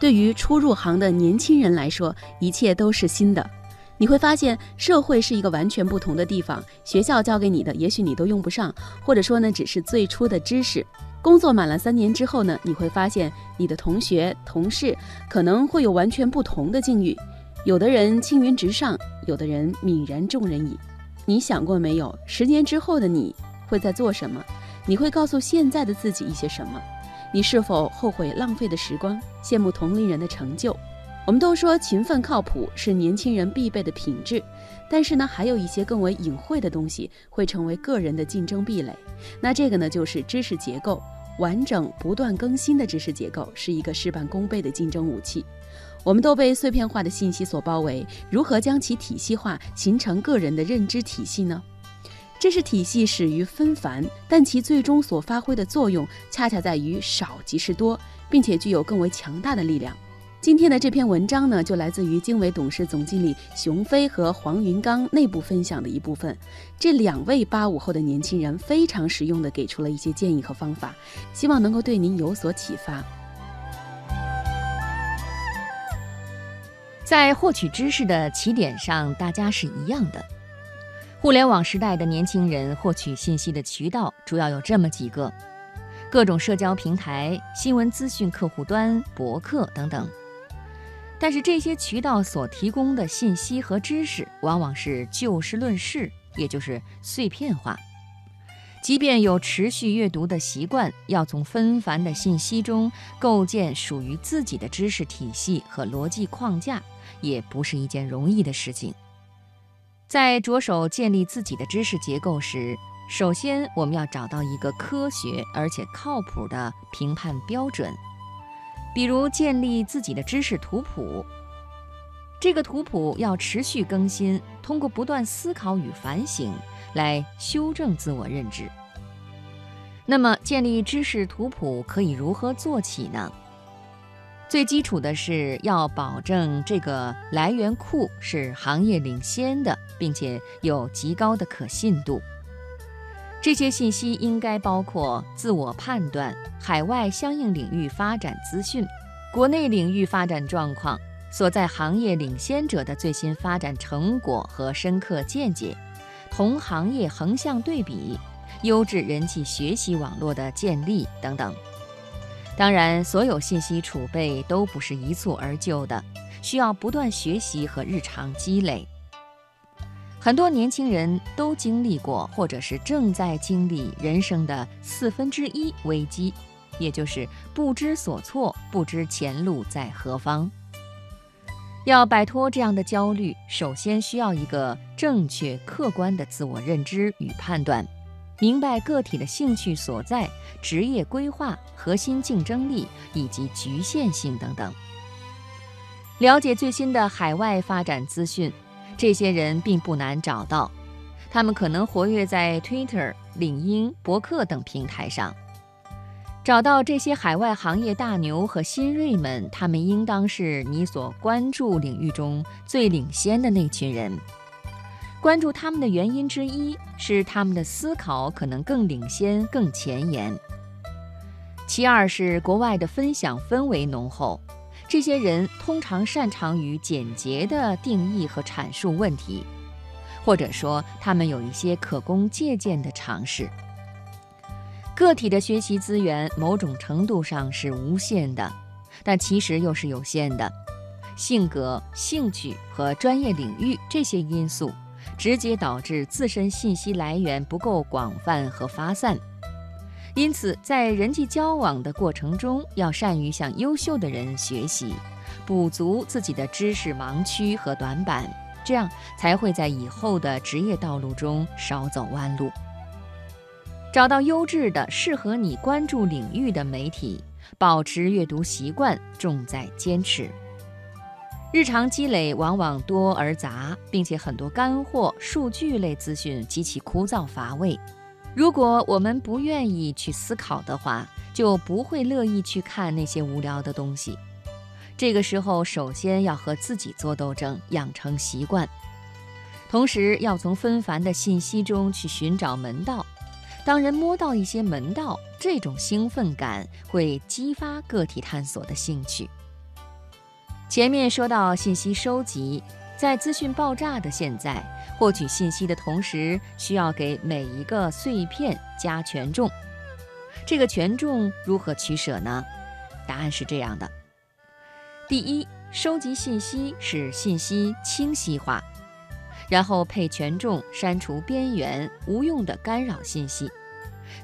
对于初入行的年轻人来说，一切都是新的。你会发现，社会是一个完全不同的地方。学校教给你的，也许你都用不上，或者说呢，只是最初的知识。工作满了三年之后呢，你会发现你的同学、同事可能会有完全不同的境遇。有的人青云直上，有的人泯然众人矣。你想过没有？十年之后的你会在做什么？你会告诉现在的自己一些什么？你是否后悔浪费的时光，羡慕同龄人的成就？我们都说勤奋靠谱是年轻人必备的品质，但是呢，还有一些更为隐晦的东西会成为个人的竞争壁垒。那这个呢，就是知识结构完整、不断更新的知识结构是一个事半功倍的竞争武器。我们都被碎片化的信息所包围，如何将其体系化，形成个人的认知体系呢？知识体系始于纷繁，但其最终所发挥的作用，恰恰在于少即是多，并且具有更为强大的力量。今天的这篇文章呢，就来自于经纬董事总经理熊飞和黄云刚内部分享的一部分。这两位八五后的年轻人非常实用的给出了一些建议和方法，希望能够对您有所启发。在获取知识的起点上，大家是一样的。互联网时代的年轻人获取信息的渠道主要有这么几个：各种社交平台、新闻资讯客户端、博客等等。但是这些渠道所提供的信息和知识往往是就事论事，也就是碎片化。即便有持续阅读的习惯，要从纷繁的信息中构建属于自己的知识体系和逻辑框架，也不是一件容易的事情。在着手建立自己的知识结构时，首先我们要找到一个科学而且靠谱的评判标准。比如建立自己的知识图谱，这个图谱要持续更新，通过不断思考与反省来修正自我认知。那么，建立知识图谱可以如何做起呢？最基础的是要保证这个来源库是行业领先的，并且有极高的可信度。这些信息应该包括自我判断、海外相应领域发展资讯、国内领域发展状况、所在行业领先者的最新发展成果和深刻见解、同行业横向对比、优质人际学习网络的建立等等。当然，所有信息储备都不是一蹴而就的，需要不断学习和日常积累。很多年轻人都经历过，或者是正在经历人生的四分之一危机，也就是不知所措、不知前路在何方。要摆脱这样的焦虑，首先需要一个正确客观的自我认知与判断，明白个体的兴趣所在、职业规划、核心竞争力以及局限性等等，了解最新的海外发展资讯。这些人并不难找到，他们可能活跃在 Twitter、领英、博客等平台上。找到这些海外行业大牛和新锐们，他们应当是你所关注领域中最领先的那群人。关注他们的原因之一是他们的思考可能更领先、更前沿。其二是国外的分享氛围浓厚。这些人通常擅长于简洁的定义和阐述问题，或者说他们有一些可供借鉴的尝试。个体的学习资源某种程度上是无限的，但其实又是有限的。性格、兴趣和专业领域这些因素，直接导致自身信息来源不够广泛和发散。因此，在人际交往的过程中，要善于向优秀的人学习，补足自己的知识盲区和短板，这样才会在以后的职业道路中少走弯路。找到优质的、适合你关注领域的媒体，保持阅读习惯，重在坚持。日常积累往往多而杂，并且很多干货、数据类资讯极其枯燥乏味。如果我们不愿意去思考的话，就不会乐意去看那些无聊的东西。这个时候，首先要和自己做斗争，养成习惯，同时要从纷繁的信息中去寻找门道。当人摸到一些门道，这种兴奋感会激发个体探索的兴趣。前面说到信息收集，在资讯爆炸的现在，获取信息的同时，需要给每一个碎片加权重。这个权重如何取舍呢？答案是这样的：第一，收集信息使信息清晰化，然后配权重，删除边缘无用的干扰信息。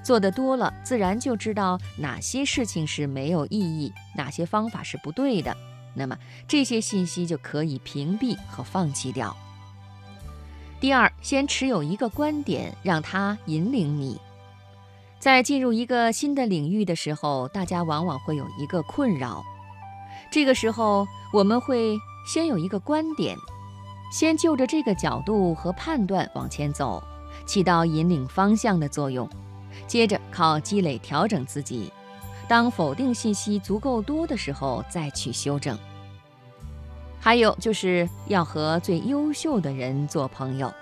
做得多了，自然就知道哪些事情是没有意义，哪些方法是不对的。那么这些信息就可以屏蔽和放弃掉。第二，先持有一个观点，让它引领你。在进入一个新的领域的时候，大家往往会有一个困扰。这个时候，我们会先有一个观点，先就着这个角度和判断往前走，起到引领方向的作用。接着靠积累调整自己。当否定信息足够多的时候，再去修正。还有就是要和最优秀的人做朋友。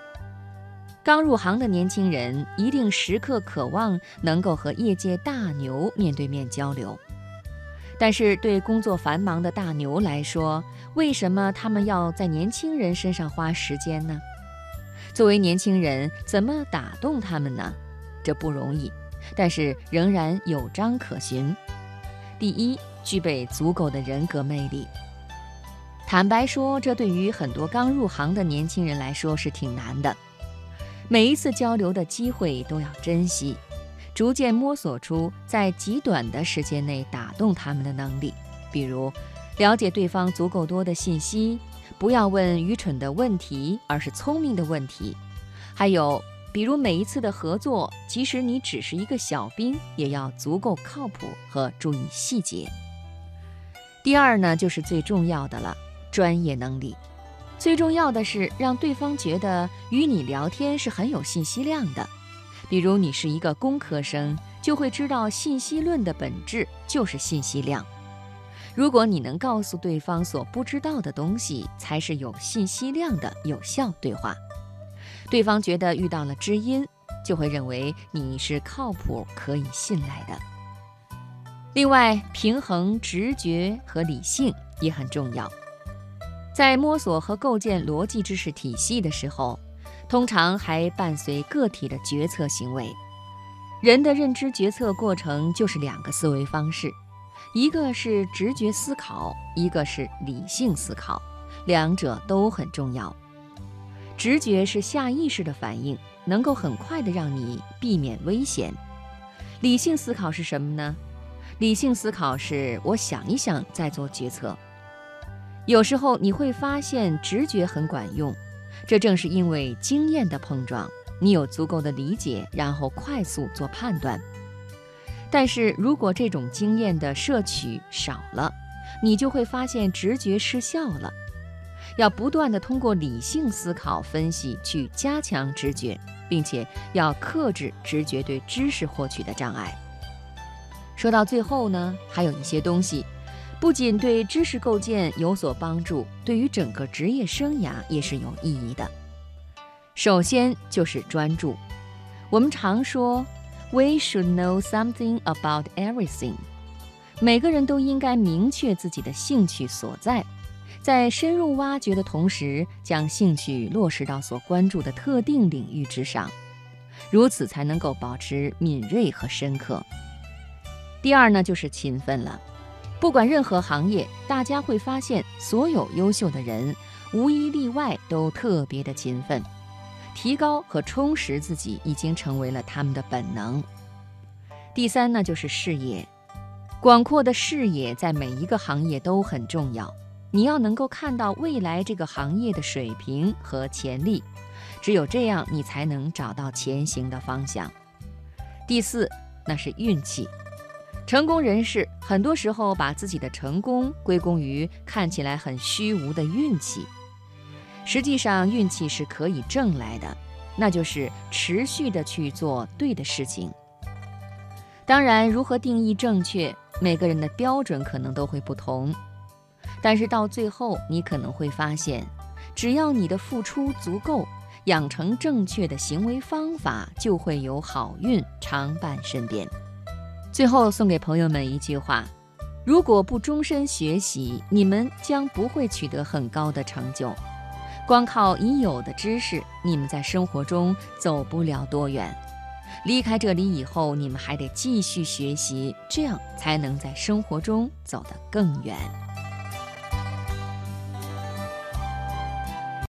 刚入行的年轻人一定时刻渴望能够和业界大牛面对面交流。但是对工作繁忙的大牛来说，为什么他们要在年轻人身上花时间呢？作为年轻人，怎么打动他们呢？这不容易。但是仍然有章可循。第一，具备足够的人格魅力。坦白说，这对于很多刚入行的年轻人来说是挺难的。每一次交流的机会都要珍惜，逐渐摸索出在极短的时间内打动他们的能力。比如，了解对方足够多的信息，不要问愚蠢的问题，而是聪明的问题。还有。比如每一次的合作，即使你只是一个小兵，也要足够靠谱和注意细节。第二呢，就是最重要的了，专业能力。最重要的是让对方觉得与你聊天是很有信息量的。比如你是一个工科生，就会知道信息论的本质就是信息量。如果你能告诉对方所不知道的东西，才是有信息量的有效对话。对方觉得遇到了知音，就会认为你是靠谱、可以信赖的。另外，平衡直觉和理性也很重要。在摸索和构建逻辑知识体系的时候，通常还伴随个体的决策行为。人的认知决策过程就是两个思维方式，一个是直觉思考，一个是理性思考，两者都很重要。直觉是下意识的反应，能够很快的让你避免危险。理性思考是什么呢？理性思考是我想一想再做决策。有时候你会发现直觉很管用，这正是因为经验的碰撞，你有足够的理解，然后快速做判断。但是如果这种经验的摄取少了，你就会发现直觉失效了。要不断地通过理性思考分析去加强直觉，并且要克制直觉对知识获取的障碍。说到最后呢，还有一些东西，不仅对知识构建有所帮助，对于整个职业生涯也是有意义的。首先就是专注。我们常说，We should know something about everything。每个人都应该明确自己的兴趣所在。在深入挖掘的同时，将兴趣落实到所关注的特定领域之上，如此才能够保持敏锐和深刻。第二呢，就是勤奋了。不管任何行业，大家会发现，所有优秀的人无一例外都特别的勤奋，提高和充实自己已经成为了他们的本能。第三呢，就是视野，广阔的视野在每一个行业都很重要。你要能够看到未来这个行业的水平和潜力，只有这样，你才能找到前行的方向。第四，那是运气。成功人士很多时候把自己的成功归功于看起来很虚无的运气，实际上运气是可以挣来的，那就是持续的去做对的事情。当然，如何定义正确，每个人的标准可能都会不同。但是到最后，你可能会发现，只要你的付出足够，养成正确的行为方法，就会有好运常伴身边。最后送给朋友们一句话：如果不终身学习，你们将不会取得很高的成就。光靠已有的知识，你们在生活中走不了多远。离开这里以后，你们还得继续学习，这样才能在生活中走得更远。